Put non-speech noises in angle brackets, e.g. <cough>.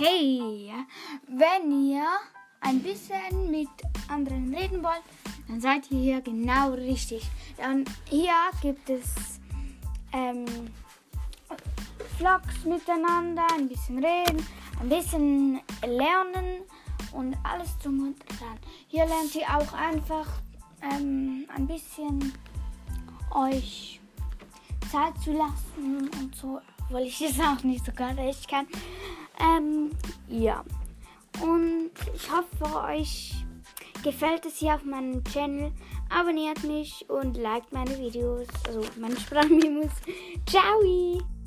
Hey, wenn ihr ein bisschen mit anderen reden wollt, dann seid ihr hier genau richtig. Dann hier gibt es ähm, Vlogs miteinander, ein bisschen reden, ein bisschen lernen und alles drum und dran. Hier lernt ihr auch einfach ähm, ein bisschen euch Zeit zu lassen und so, weil ich es auch nicht so gerade echt kann. Ähm, ja. Und ich hoffe, euch gefällt es hier auf meinem Channel. Abonniert mich und liked meine Videos, also meine Sprachmemos. <laughs> Ciao!